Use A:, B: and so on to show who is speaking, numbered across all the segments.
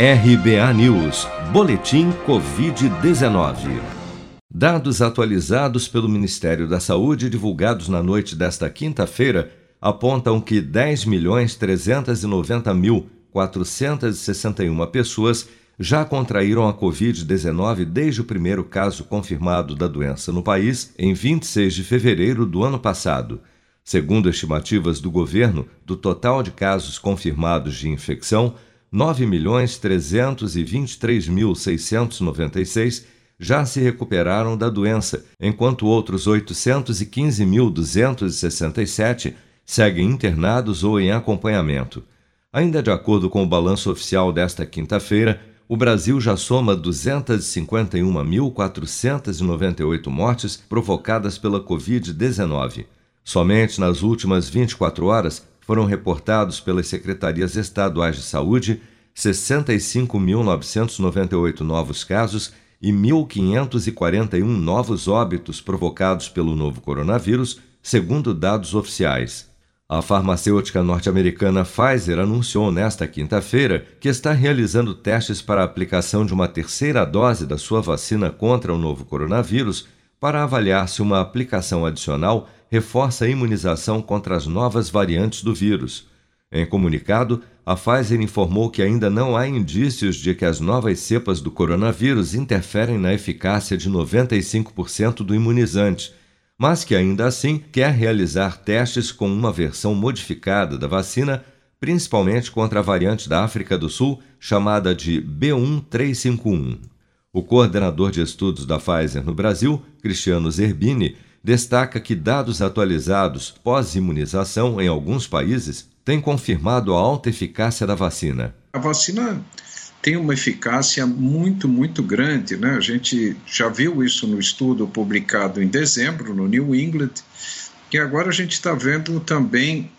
A: RBA News, Boletim Covid-19. Dados atualizados pelo Ministério da Saúde divulgados na noite desta quinta-feira apontam que 10.390.461 pessoas já contraíram a Covid-19 desde o primeiro caso confirmado da doença no país, em 26 de fevereiro do ano passado. Segundo estimativas do governo, do total de casos confirmados de infecção, 9.323.696 já se recuperaram da doença, enquanto outros 815.267 seguem internados ou em acompanhamento. Ainda de acordo com o balanço oficial desta quinta-feira, o Brasil já soma 251.498 mortes provocadas pela Covid-19. Somente nas últimas 24 horas foram reportados pelas secretarias estaduais de saúde 65.998 novos casos e 1.541 novos óbitos provocados pelo novo coronavírus, segundo dados oficiais. A farmacêutica norte-americana Pfizer anunciou nesta quinta-feira que está realizando testes para a aplicação de uma terceira dose da sua vacina contra o novo coronavírus para avaliar se uma aplicação adicional reforça a imunização contra as novas variantes do vírus. Em comunicado, a Pfizer informou que ainda não há indícios de que as novas cepas do coronavírus interferem na eficácia de 95% do imunizante, mas que ainda assim quer realizar testes com uma versão modificada da vacina, principalmente contra a variante da África do Sul chamada de B1351. O coordenador de estudos da Pfizer no Brasil, Cristiano Zerbini, destaca que dados atualizados pós-imunização em alguns países têm confirmado a alta eficácia da vacina.
B: A vacina tem uma eficácia muito, muito grande. Né? A gente já viu isso no estudo publicado em dezembro, no New England, e agora a gente está vendo também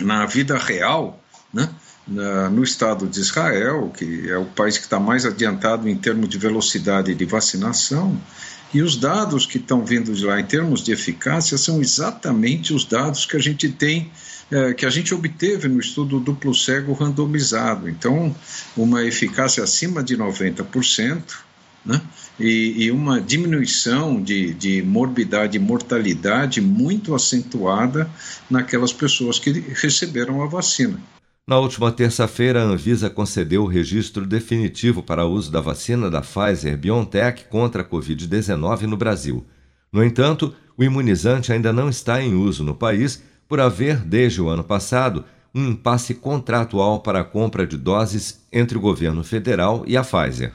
B: na vida real, né? Na, no estado de Israel, que é o país que está mais adiantado em termos de velocidade de vacinação, e os dados que estão vindo de lá em termos de eficácia são exatamente os dados que a gente tem, é, que a gente obteve no estudo duplo cego randomizado. Então, uma eficácia acima de 90%. Né? E, e, uma diminuição de, de morbidade e mortalidade muito acentuada naquelas pessoas que receberam a vacina.
A: Na última terça-feira, a Anvisa concedeu o registro definitivo para uso da vacina da Pfizer BioNTech contra a Covid-19 no Brasil. No entanto, o imunizante ainda não está em uso no país por haver, desde o ano passado, um impasse contratual para a compra de doses entre o governo federal e a Pfizer.